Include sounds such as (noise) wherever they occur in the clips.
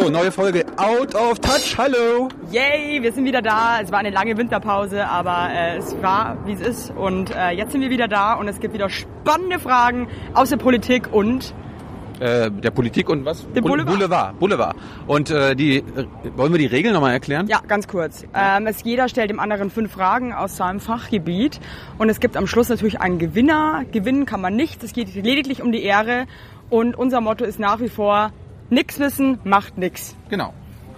So, neue Folge Out of Touch. Hallo. Yay, wir sind wieder da. Es war eine lange Winterpause, aber äh, es war, wie es ist. Und äh, jetzt sind wir wieder da und es gibt wieder spannende Fragen aus der Politik und Äh, der Politik und was? Boule- Boulevard. Boulevard. Boulevard. Und äh, die, äh, wollen wir die Regeln nochmal erklären? ja, ganz kurz. Ähm, es, jeder stellt dem anderen fünf Fragen aus seinem Fachgebiet und es gibt am Schluss natürlich einen Gewinner. Gewinnen kann man nicht. Es geht lediglich um die Ehre und unser Motto ist nach wie vor: Nix wissen macht nix. Genau.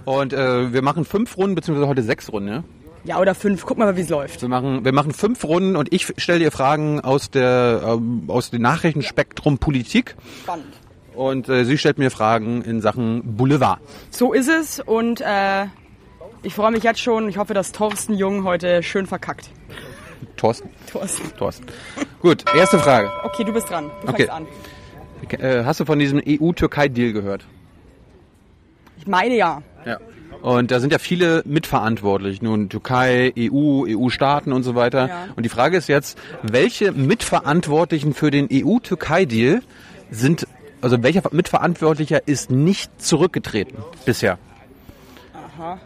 Und äh, wir machen fünf Runden, beziehungsweise heute sechs Runden. Ja? Ja, oder fünf. Guck mal, wie es läuft. Wir machen, wir machen fünf Runden und ich stelle dir Fragen aus der ähm, aus dem Nachrichtenspektrum Politik Spannend. und äh, sie stellt mir Fragen in Sachen Boulevard. So ist es und äh, ich freue mich jetzt schon. Ich hoffe, dass Thorsten Jung heute schön verkackt. Thorsten. Thorsten. Thorsten. Gut, erste Frage. Okay, du bist dran. Du Okay. fängst an. Äh, hast du von diesem EU-Türkei-Deal gehört? Ich meine ja. Ja. Und da sind ja viele mitverantwortlich. Nun Türkei, E EU, EU-Staaten und so weiter. Ja. Und die Frage ist jetzt, welche Mitverantwortlichen für den EU-Türkei-Deal sind, also welcher Mitverantwortlicher ist nicht zurückgetreten bisher?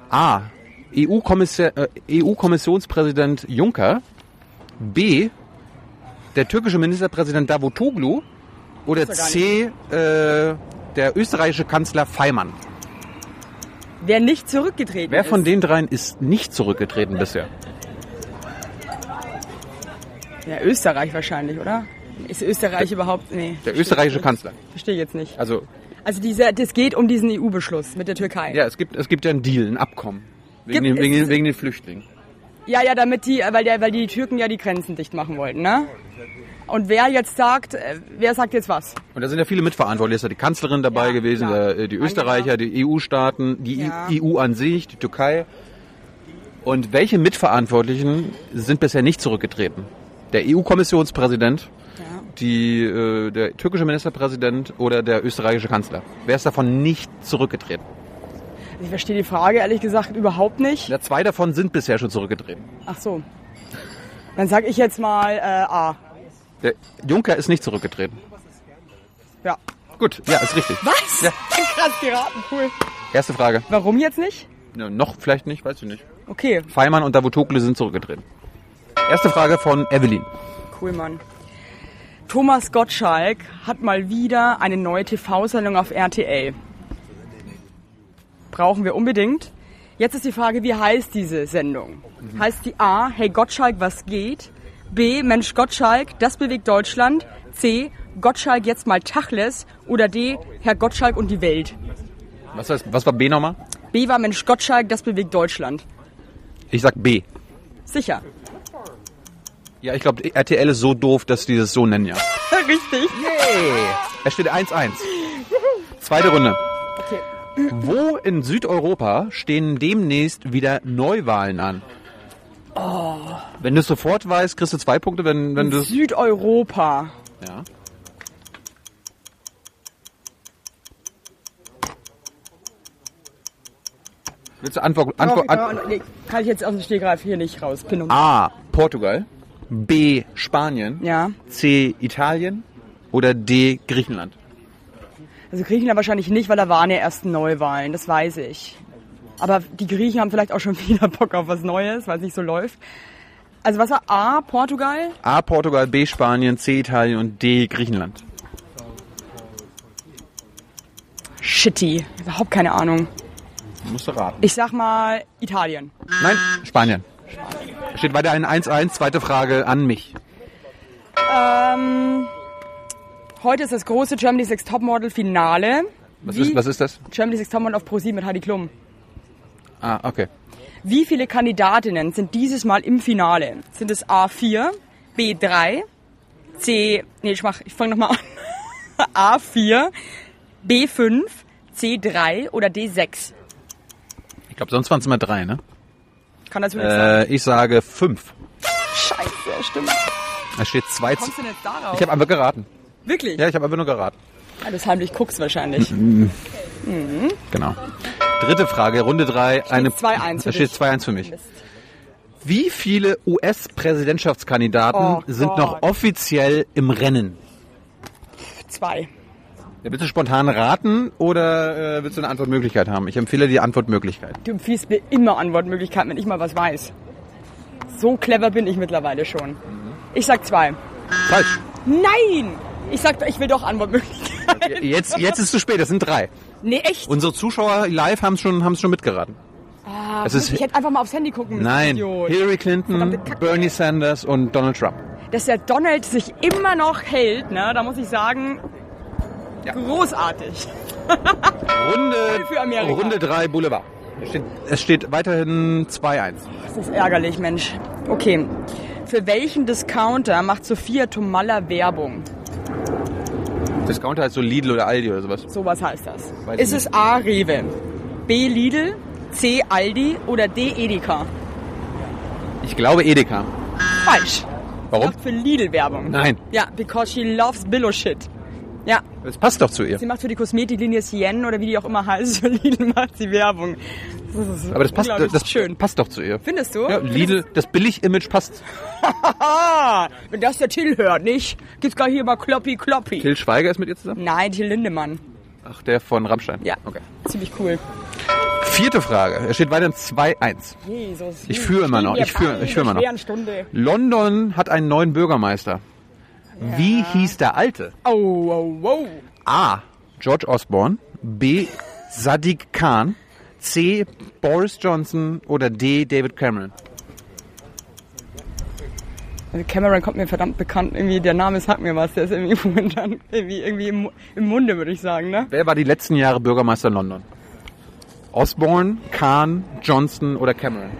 A. EU-Kommissar- äh, EU-Kommissionspräsident Juncker. B. Der türkische Ministerpräsident Davutoglu. Oder er C. Äh, der österreichische Kanzler Feimann. Wer nicht zurückgetreten Wer von ist. den dreien ist nicht zurückgetreten bisher? Ja, Österreich wahrscheinlich, oder? Ist Österreich überhaupt. Nee. Der österreichische Kanzler. Verstehe jetzt nicht. Also, Also dieser, das geht um diesen EU-Beschluss mit der Türkei. ja, es gibt, es gibt ja einen Deal, ein Abkommen. Wegen, Gibt den, wegen, den- wegen den Flüchtlingen. Ja, ja, damit die, weil, der, weil die Türken ja die Grenzen dicht machen wollten, ne? Und wer jetzt sagt, äh, wer sagt jetzt was? Und da sind ja viele mitverantwortlich. Ist ja die Kanzlerin dabei Ja, gewesen, der, äh, die Österreicher, die EU-Staaten, die Ja. EU an sich, die Türkei. Und welche Mitverantwortlichen sind bisher nicht zurückgetreten? Der EU-Kommissionspräsident, Ja. die, äh, der türkische Ministerpräsident oder der österreichische Kanzler? Wer ist davon nicht zurückgetreten? Ich verstehe die Frage ehrlich gesagt überhaupt nicht. Ja, zwei davon sind bisher schon zurückgetreten. Ach so. Dann sag ich jetzt mal äh, A. Der Juncker ist nicht zurückgetreten. Ja. Gut, ja, ist richtig. Was? Ja. Krass geraten, cool. Erste Frage. Warum jetzt nicht? Ja, noch vielleicht nicht, weiß ich nicht. Okay, Feimann und Davutoglu sind zurückgetreten. Erste Frage von Evelyn. cool, Mann. Thomas Gottschalk hat mal wieder eine neue TV-Sendung auf RTL. Brauchen wir unbedingt. Jetzt ist die Frage, wie heißt diese Sendung? Heißt die A, Hey Gottschalk, was geht? B, Mensch Gottschalk, das bewegt Deutschland? C, Gottschalk jetzt mal Tachles? Oder D, Herr Gottschalk und die Welt? Was, heißt, was war B nochmal? B war Mensch Gottschalk, das bewegt Deutschland. Ich sag B. Sicher. Ja, ich glaube, RTL ist so doof, dass die das so nennen, ja. (laughs) Richtig. Es steht 1-1. Zweite Runde. Okay. Wo in Südeuropa stehen demnächst wieder Neuwahlen an? Wenn du es sofort weißt, kriegst du zwei Punkte, wenn, wenn du. Südeuropa. Ja. Willst du Antwort... Antwort an, nee, kann ich jetzt aus dem Stegreif hier nicht rauspinnen. A. Portugal. B. Spanien. Ja. C. Italien. Oder D. Griechenland. Also Griechenland wahrscheinlich nicht, weil da waren ja erst Neuwahlen, das weiß ich. Aber die Griechen haben vielleicht auch schon (laughs) wieder Bock auf was Neues, weil es nicht so läuft. Also was war A, Portugal? A. Portugal, B. Spanien, C. Italien und D. Griechenland. Shitty. Überhaupt keine Ahnung. Musst du raten. Ich sag mal Italien. Nein, Spanien. Steht weiter ein 1-1. Zweite Frage an mich. Ähm, heute ist das große Germany's Next Topmodel Finale. Was Wie- ist, was ist das? Germany's Next Topmodel auf ProSieben mit Heidi Klum. Ah, okay. Wie viele Kandidatinnen sind dieses Mal im Finale? Sind es A4, B3, C, nee, ich mach, ich fange nochmal an. A4, B5, C3 oder D6? Ich glaube, sonst waren es immer drei, ne? Kann das wirklich sein? Äh, ich sage fünf. Scheiße, stimmt. Es steht zwei zu... Kommst du denn jetzt darauf? Ich habe einfach geraten. Wirklich? Ja, ich habe einfach nur geraten. Ja, das heimlich guckst wahrscheinlich. Genau. Dritte Frage, Runde drei. Eine, 2-1 für steht dich. 2-1 für mich. Wie viele US-Präsidentschaftskandidaten Oh sind Gott. noch offiziell im Rennen? Zwei. Ja, willst du spontan raten oder äh, willst du eine Antwortmöglichkeit haben? Ich empfehle die Antwortmöglichkeit. Du empfiehlst mir immer Antwortmöglichkeiten, wenn ich mal was weiß. So clever bin ich mittlerweile schon. Ich sag zwei. Falsch. Nein! Ich sag, ich will doch Antwortmöglichkeiten. Jetzt, jetzt ist es zu spät, es sind drei. Nee, echt? Unsere Zuschauer live haben es schon, haben's schon mitgeraten. Ah, es ist- ich hätte einfach mal aufs Handy gucken müssen. Nein, Idiot. Hillary Clinton. Bernie Sanders und Donald Trump. Dass der Donald sich immer noch hält, ne, da muss ich sagen, Ja. großartig. Runde, (laughs) Für Amerika. Runde 3 Boulevard. Es steht, es steht weiterhin 2-1. Das ist ärgerlich, Mensch. Okay. Für welchen Discounter macht Sophia Tomalla Werbung? Discounter heißt so Lidl oder Aldi oder sowas. Sowas heißt das. Weiß ist es A. Rewe, B. Lidl, C. Aldi oder D. Edeka? Ich glaube Edeka. Falsch. Warum? Macht für Lidl Werbung. Nein. Ja, because she loves Billo shit. Ja, Das passt doch zu ihr. sie macht für die Kosmetiklinie Cien oder wie die auch immer heißt, für (laughs) Lidl macht sie Werbung. Das Aber das passt, das schön. passt doch zu ihr. Findest du? Ja, Lidl, das Billig-Image passt. (laughs) Wenn das der Till hört, nicht? Gibt's gleich hier mal Kloppi Kloppi. Till Schweiger ist mit ihr zusammen? Nein, Till Lindemann. Ach, der von Rammstein. Ja, Okay. ziemlich cool. Vierte Frage. Es steht weiterhin 2-1. Jesus. Ich führe immer noch, ich führe- ich führe immer noch. Stunde. London hat einen neuen Bürgermeister. Wie hieß der alte? Oh, oh, oh. A. George Osborne. B. Sadiq Khan. C. Boris Johnson. Oder D. David Cameron. Also Cameron kommt mir verdammt bekannt. Irgendwie der Name sagt mir was. Der ist irgendwie (laughs) momentan irgendwie, irgendwie im, im Munde, würde ich sagen, ne? Wer war die letzten Jahre Bürgermeister in London? Osborne, Khan, Johnson oder Cameron?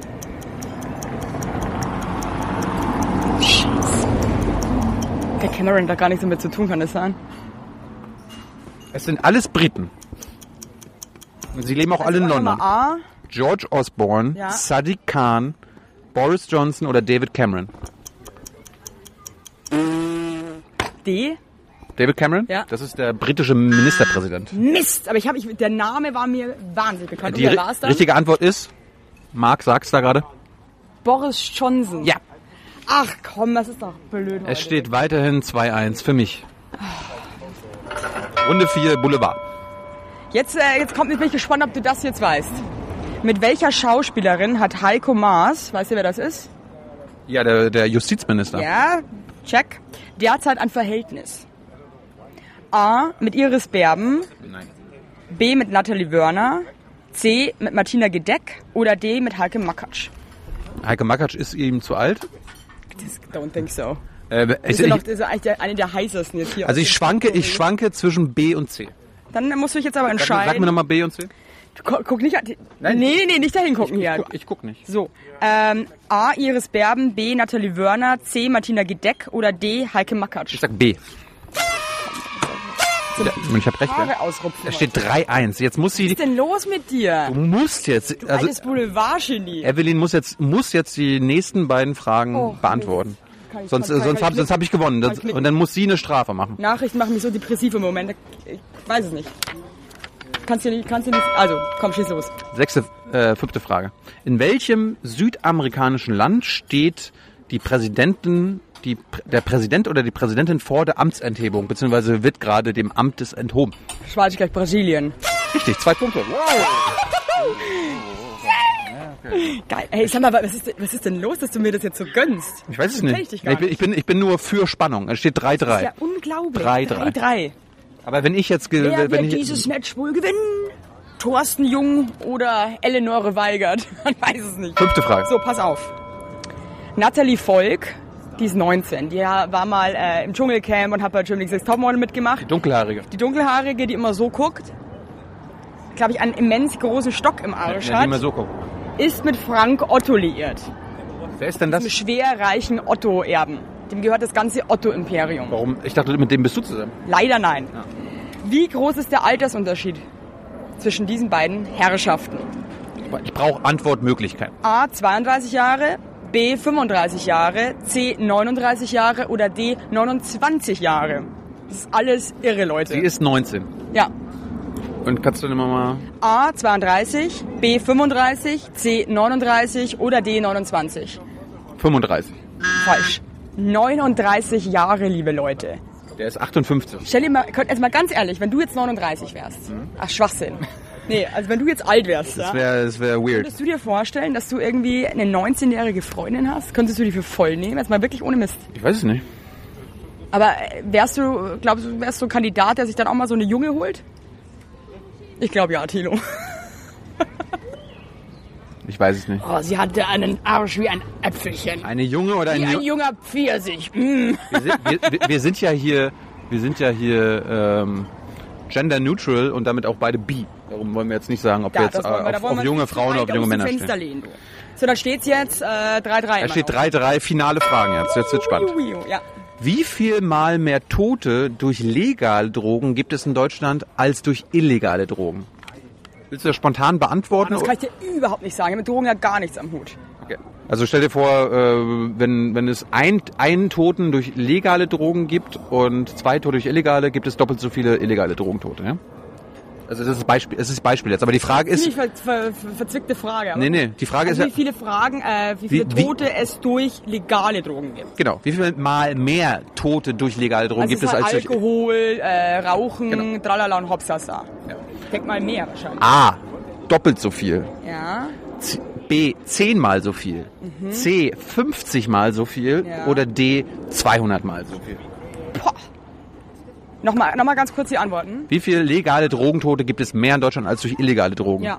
Der Cameron da gar nichts damit zu tun, kann das sein? Es sind alles Briten. Sie leben auch alle in Also London. A. George Osborne, Ja. Sadiq Khan, Boris Johnson oder David Cameron? D. David Cameron? Ja. Das ist der britische Ministerpräsident. Mist, aber ich habe, ich, der Name war mir wahnsinnig bekannt. Die richtige Antwort ist, Marc sagt's da gerade. Boris Johnson. Ja. Ach komm, das ist doch blöd. Es heute. steht weiterhin 2-1 für mich. Runde 4 Boulevard. Jetzt, äh, jetzt kommt, jetzt bin ich gespannt, ob du das jetzt weißt. Mit welcher Schauspielerin hat Heiko Maas, weißt du, wer das ist? Ja, der, der Justizminister. Ja, check. Derzeit ein Verhältnis. A. Mit Iris Berben. Nein. B. Mit Nathalie Wörner. C. Mit Martina Gedeck. Oder D. Mit Heike Makatsch. Heike Makatsch ist ihm zu alt. Das, don't think so. Äh, ich, ist, noch, ich, das ist eigentlich eine der heißesten jetzt hier. also ich schwanke, ich schwanke zwischen B und C. Dann musst du dich jetzt aber entscheiden. sag mir nochmal B und C. Du gu- guck nicht an. Nein. Nee, nee, nicht dahin gucken hier. Ich guck, ich guck nicht. So, ähm, A. Iris Berben, B. Nathalie Wörner, C. Martina Gedeck oder D. Heike Makatsch. Ich sag B. Ja, ich hab recht. Es steht 3-1. Jetzt muss Was sie, ist denn los mit dir? du musst jetzt, also Altes Boulevard-Genie. Evelyn muss jetzt, muss jetzt die nächsten beiden Fragen Oh, beantworten. Kann ich- Sonst, kann- sonst habe hab ich gewonnen. Das, und dann muss sie eine Strafe machen. Nachrichten machen mich so depressiv im Moment. Ich weiß es nicht. Kannst du nicht, kannst du nicht, also, komm, schieß los. Sechste, äh, fünfte Frage. In welchem südamerikanischen Land steht die Präsidentin, die, der Präsident oder die Präsidentin vor der Amtsenthebung, beziehungsweise wird gerade dem Amtes enthoben? Schweiz gleich Brasilien. Richtig, zwei Punkte. (laughs) (laughs) Geil. Ey, sag mal, was ist, denn- was ist denn los, dass du mir das jetzt so gönnst? Ich weiß es nicht. Ich, dich gar Ich bin, ich, bin, ich bin nur für Spannung. Es steht Das ist 3-3. ja unglaublich. Drei, drei. 3-3. Aber wenn ich jetzt, Wer wenn wird ich, dieses Match wohl gewinnen? Thorsten Jung oder Eleonore Weigert? (laughs) Man weiß es nicht. fünfte Frage. So, pass auf. Nathalie Volk, die ist 19. Die war mal äh, im Dschungelcamp und hat bei Germany's Next Topmodel mitgemacht. Dunkelhaarige. Die dunkelhaarige, die immer so guckt, glaube ich, einen immens großen Stock im Arsch Ja, die mal hat, so gucken. Ist mit Frank Otto liiert. Wer ist denn das? Mit schwer reichen Otto-Erben. Dem gehört das ganze Otto-Imperium. Warum? Ich dachte, mit dem bist du zusammen. Leider nein. Wie groß ist der Altersunterschied zwischen diesen beiden Herrschaften? Ich brauche Antwortmöglichkeiten. A 32 Jahre, B 35 Jahre, C 39 Jahre oder D 29 Jahre. Das ist alles irre, Leute. Sie ist 19. ja. Und kannst du immer mal... A 32, B 35, C 39 oder D 29. 35. Falsch. 39 Jahre, liebe Leute. Der ist 58. Stell dir mal, also mal ganz ehrlich, wenn du jetzt 39 wärst. Ach, Schwachsinn. Nee, also wenn du jetzt alt wärst, Das ja, wäre das wär weird. Könntest du dir vorstellen, dass du irgendwie eine 19-jährige Freundin hast? Könntest du die für voll nehmen? Jetzt mal wirklich ohne Mist. Ich weiß es nicht. Aber äh, wärst du, glaubst du, wärst du ein Kandidat, der sich dann auch mal so eine Junge holt? Ich glaube ja, Tilo. Ich weiß es nicht. Oh, sie hatte einen Arsch wie ein Äpfelchen. Eine junge oder ein, Wie ein Ju junger Pfirsich. Mm. wir, sind, wir, wir- wir sind ja hier, wir sind ja hier ähm, gender neutral und damit auch beide bi. Darum wollen wir jetzt nicht sagen, ob wir Ja, jetzt wir, äh, da auf, auf wir junge Frauen oder auf junge Männer Fenster stehen. lehnen. So, da steht's jetzt äh, 3-3. Da steht 3-3, finale Fragen jetzt. Jetzt wird spannend. Ja. Wie viel mal mehr Tote durch legale Drogen gibt es in Deutschland als durch illegale Drogen? Willst du das spontan beantworten? Das kann ich dir überhaupt nicht sagen. Ich habe mit Drogen ja gar nichts am Hut. Okay. Also stell dir vor, äh, wenn, wenn es ein, einen Toten durch legale Drogen gibt und zwei Tote durch illegale, gibt es doppelt so viele illegale Drogentote. Ja? Also das ist Beispiel, das ist Beispiel jetzt. Aber die Frage ist, Ziemlich ver ver ver verzwickte Frage. aber nee, nee, die Frage Also ist wie ja, viele Fragen, äh, wie viele Wie- wie- Tote es durch legale Drogen gibt. genau, wie viel mal mehr Tote durch legale Drogen Also gibt es es ist als halt durch Alkohol, äh, Rauchen, Genau. tralala und hopsasa. Ich denk mal mehr wahrscheinlich. A, doppelt so viel. Ja. C- B, zehnmal so viel. C, 50 mal so viel. Mhm. Ja. Oder D, 200 mal so viel. Nochmal, nochmal ganz kurz die Antworten. Wie viele legale Drogentote gibt es mehr in Deutschland als durch illegale Drogen? Ja.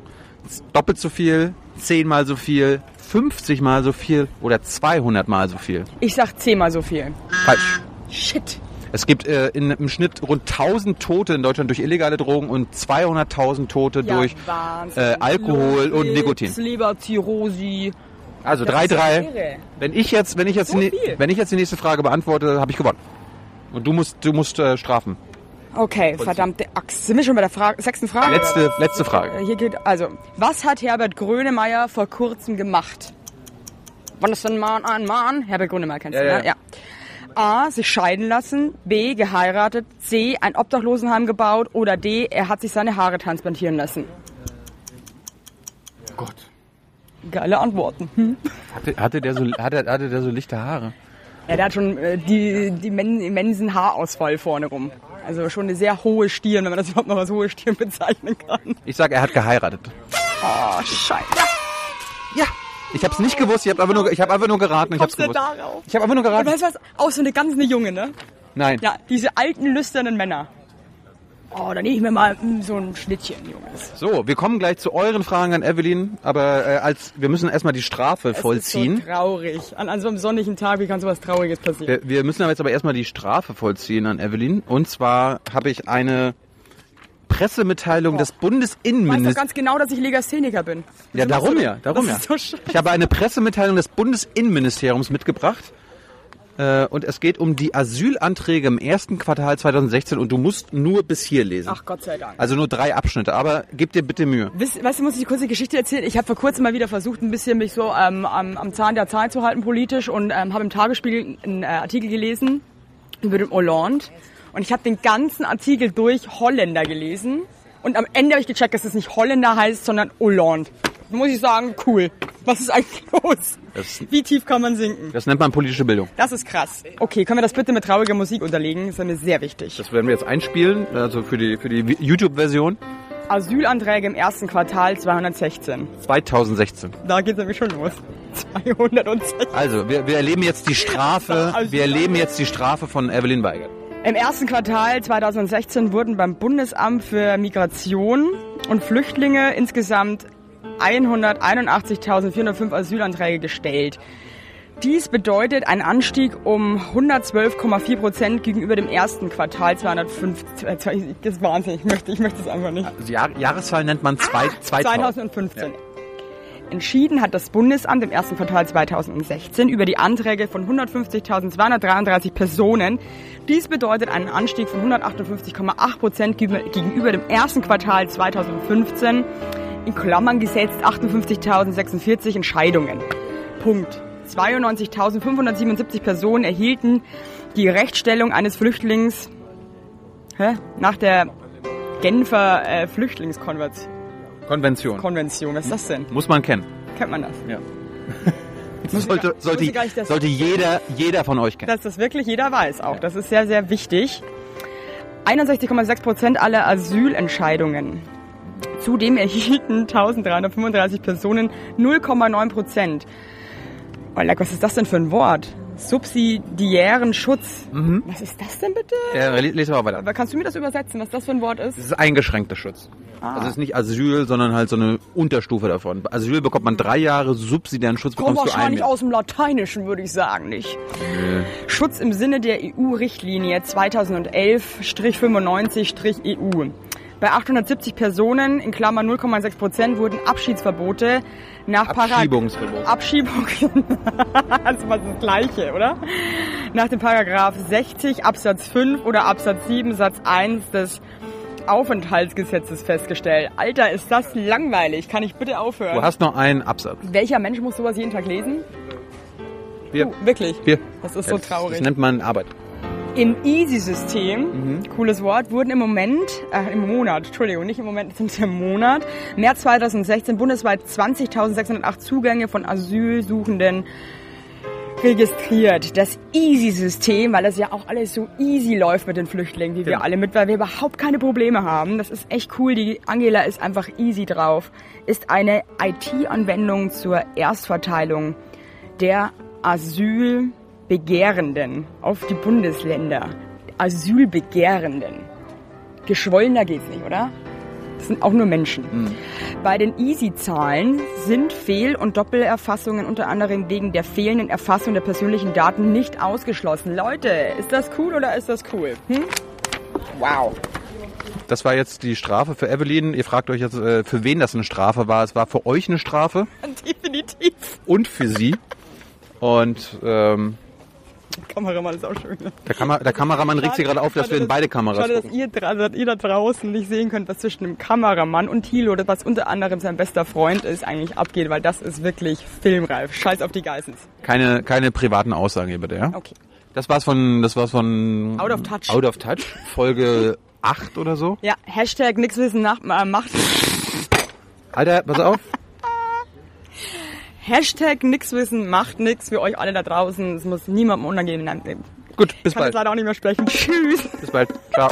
Doppelt so viel, zehnmal so viel, 50 mal so viel oder 200 mal so viel? Ich sag zehnmal so viel. Falsch. Shit. Es gibt äh, in, im Schnitt rund 1000 Tote in Deutschland durch illegale Drogen und 200.000 Tote Ja, durch äh, Alkohol und Lohnkrebs, Nikotin. Leberzirrhose. Also Das ist 3-3. irre. Wenn ich jetzt, wenn ich jetzt, So die, wenn ich jetzt die nächste Frage beantworte, habe ich gewonnen. Und du musst, du musst äh, strafen. Okay, verdammte Axt. Sind wir schon bei der Frage, sechsten Frage? Letzte, letzte Äh, Frage. Hier geht, also, was hat Herbert Grönemeyer vor kurzem gemacht? Wann ist ein Mann ein Mann? Herbert Grönemeyer kennst du, Ja, ja. ne? Ja. A. Sich scheiden lassen. B. Geheiratet. C. Ein Obdachlosenheim gebaut. Oder D. Er hat sich seine Haare transplantieren lassen. Gott. Geile Antworten. Hm? Hatte, hatte, der so, hatte, hatte der so lichte Haare? Ja, der hat schon äh, die, die men immensen Haarausfall vorne rum. Also schon eine sehr hohe Stirn, wenn man das überhaupt noch als hohe Stirn bezeichnen kann. Ich sag, er hat geheiratet. Oh, scheiße. Ja. Ich hab's nicht gewusst, ich habe einfach nur, ich habe einfach nur geraten, ich hab's gewusst. darauf? Ich habe einfach nur geraten. weißt du was? Auch so eine ganz eine Junge, ne? Nein. Ja, diese alten, lüsternen Männer. Oh, dann nehme ich mir mal mm, so ein Schnittchen, Junges. So, wir kommen gleich zu euren Fragen an Evelyn, aber äh, als wir müssen erstmal die Strafe Es vollziehen. ist so traurig. An, an so einem sonnigen Tag, wie kann sowas Trauriges passieren? Wir, wir müssen aber jetzt aber erstmal die Strafe vollziehen an Evelyn. Und zwar habe ich eine Pressemitteilung des Du weißt doch ganz genau, dass ich Legastheniker bin. Ja, darum du- ja, darum ja. das ist so. Ich habe eine Pressemitteilung des Bundesinnenministeriums mitgebracht. Äh, und es geht um die Asylanträge im ersten Quartal 2016 und du musst nur bis hier lesen. Ach Gott sei Dank. Also nur drei Abschnitte, aber gib dir bitte Mühe. Weißt, weißt du, muss ich die kurze Geschichte erzählen? Ich habe vor kurzem mal wieder versucht, ein bisschen mich so ähm, am, am Zahn der Zeit zu halten politisch und ähm, habe im Tagesspiegel einen äh, Artikel gelesen über den Hollande. Und ich habe den ganzen Artikel durch Holländer gelesen. Und am Ende habe ich gecheckt, dass es nicht Holländer heißt, sondern Hollande. Muss ich sagen, cool. Was ist eigentlich (laughs) los? Das- Wie tief kann man sinken? Das nennt man politische Bildung. Das ist krass. Okay, können wir das bitte mit trauriger Musik unterlegen? Das ist mir sehr wichtig. Das werden wir jetzt einspielen, also für die, für die YouTube-Version Asylanträge im ersten Quartal 216. 2016. Da geht's nämlich schon los. 216. Also, wir, wir erleben jetzt die Strafe, (laughs) wir erleben jetzt die Strafe von Evelyn Weigert. Im ersten Quartal 2016 wurden beim Bundesamt für Migration und Flüchtlinge insgesamt 181.405 Asylanträge gestellt. Dies bedeutet einen Anstieg um 112,4 Prozent gegenüber dem ersten Quartal 205. äh, Das ist Wahnsinn, ich möchte, ich möchte es einfach nicht. Also Jahr, Jahreszahl nennt man zwei, 2000. 2015. Entschieden hat das Bundesamt im ersten Quartal 2016 über die Anträge von 150.233 Personen. Dies bedeutet einen Anstieg von 158,8 Prozent gegenüber dem ersten Quartal 2015. In Klammern gesetzt 58.046 Entscheidungen. Punkt. 92.577 Personen erhielten die Rechtsstellung eines Flüchtlings hä, nach der Genfer äh, Flüchtlingskonvention. Konvention. Konvention. Was ist das denn? Muss man kennen. Kennt man das? Ja. (laughs) sollte, sollte, dass- sollte jeder, jeder von euch kennen. Dass das wirklich jeder weiß auch. Das ist sehr, sehr wichtig. 61,6 Prozent aller Asylentscheidungen. Zudem erhielten 1335 Personen 0,9 Prozent. Oh, leck, was ist das denn für ein Wort? Subsidiären Schutz. Was ist das denn bitte? Ja, le- lese mal weiter. Aber kannst du mir das übersetzen, was das für ein Wort ist? Das ist eingeschränkter Schutz. Also es ist nicht Asyl, sondern halt so eine Unterstufe davon. Asyl bekommt man drei Jahre, subsidiären Schutz Kommt bekommst du ein wahrscheinlich aus dem Lateinischen, würde ich sagen, nicht? Schutz im Sinne der EU-Richtlinie 2011-95-EU. Bei 870 Personen, in Klammer 0,6 Prozent, wurden Abschiedsverbote nach Abschiebungsverbot. Abschiebung. (laughs) das ist das Gleiche, oder? Nach dem Paragraph 60 Absatz 5 oder Absatz 7 Satz 1 des Aufenthaltsgesetzes festgestellt. Alter, ist das langweilig. Kann ich bitte aufhören? Du hast noch einen Absatz. Welcher Mensch muss sowas jeden Tag lesen? Wir. Du, wirklich? Wir. Das ist so Das traurig. nennt man Arbeit. Im Easy-System, cooles Wort, wurden im Moment, äh, im Monat, Entschuldigung, nicht im Moment, (laughs) sind im Monat, März 2016 bundesweit 20.608 Zugänge von Asylsuchenden registriert. Das Easy-System, weil das ja auch alles so easy läuft mit den Flüchtlingen, wie wir Genau. alle mit, weil wir überhaupt keine Probleme haben. Das ist echt cool. Die Angela ist einfach easy drauf. Ist eine IT-Anwendung zur Erstverteilung der Asylbegehrenden auf die Bundesländer. Asylbegehrenden. Geschwollener geht's nicht, oder? Das sind auch nur Menschen. Bei den Easy-Zahlen sind Fehl- und Doppelerfassungen unter anderem wegen der fehlenden Erfassung der persönlichen Daten nicht ausgeschlossen. Leute, ist das cool oder ist das cool? Hm? Wow. Das war jetzt die Strafe für Evelyn. Ihr fragt euch jetzt, äh, für wen das eine Strafe war. Es war für euch eine Strafe (laughs) Definitiv. und für sie. Und ähm, Kameramann ist auch schön. der, Kamer der Kameramann regt sich gerade auf, dass wir in beide Kameras Schade, dass ihr, dass ihr da draußen nicht sehen könnt, was zwischen dem Kameramann und Thilo, was unter anderem sein bester Freund ist, eigentlich abgeht, weil das ist wirklich filmreif. Scheiß auf die Geissens. Keine, keine privaten Aussagen hier bitte, ja? Okay. Das war's von, das war's von Out of Touch. Out of Touch, Folge 8 oder so. Ja, Hashtag nix wissen nach, äh, macht. Alter, pass auf. Hashtag nix wissen macht nix für euch alle da draußen. Es muss niemandem unangenehm sein. Gut, bis Ich kann bald. jetzt leider auch nicht mehr sprechen. Tschüss. Bis bald. Ciao.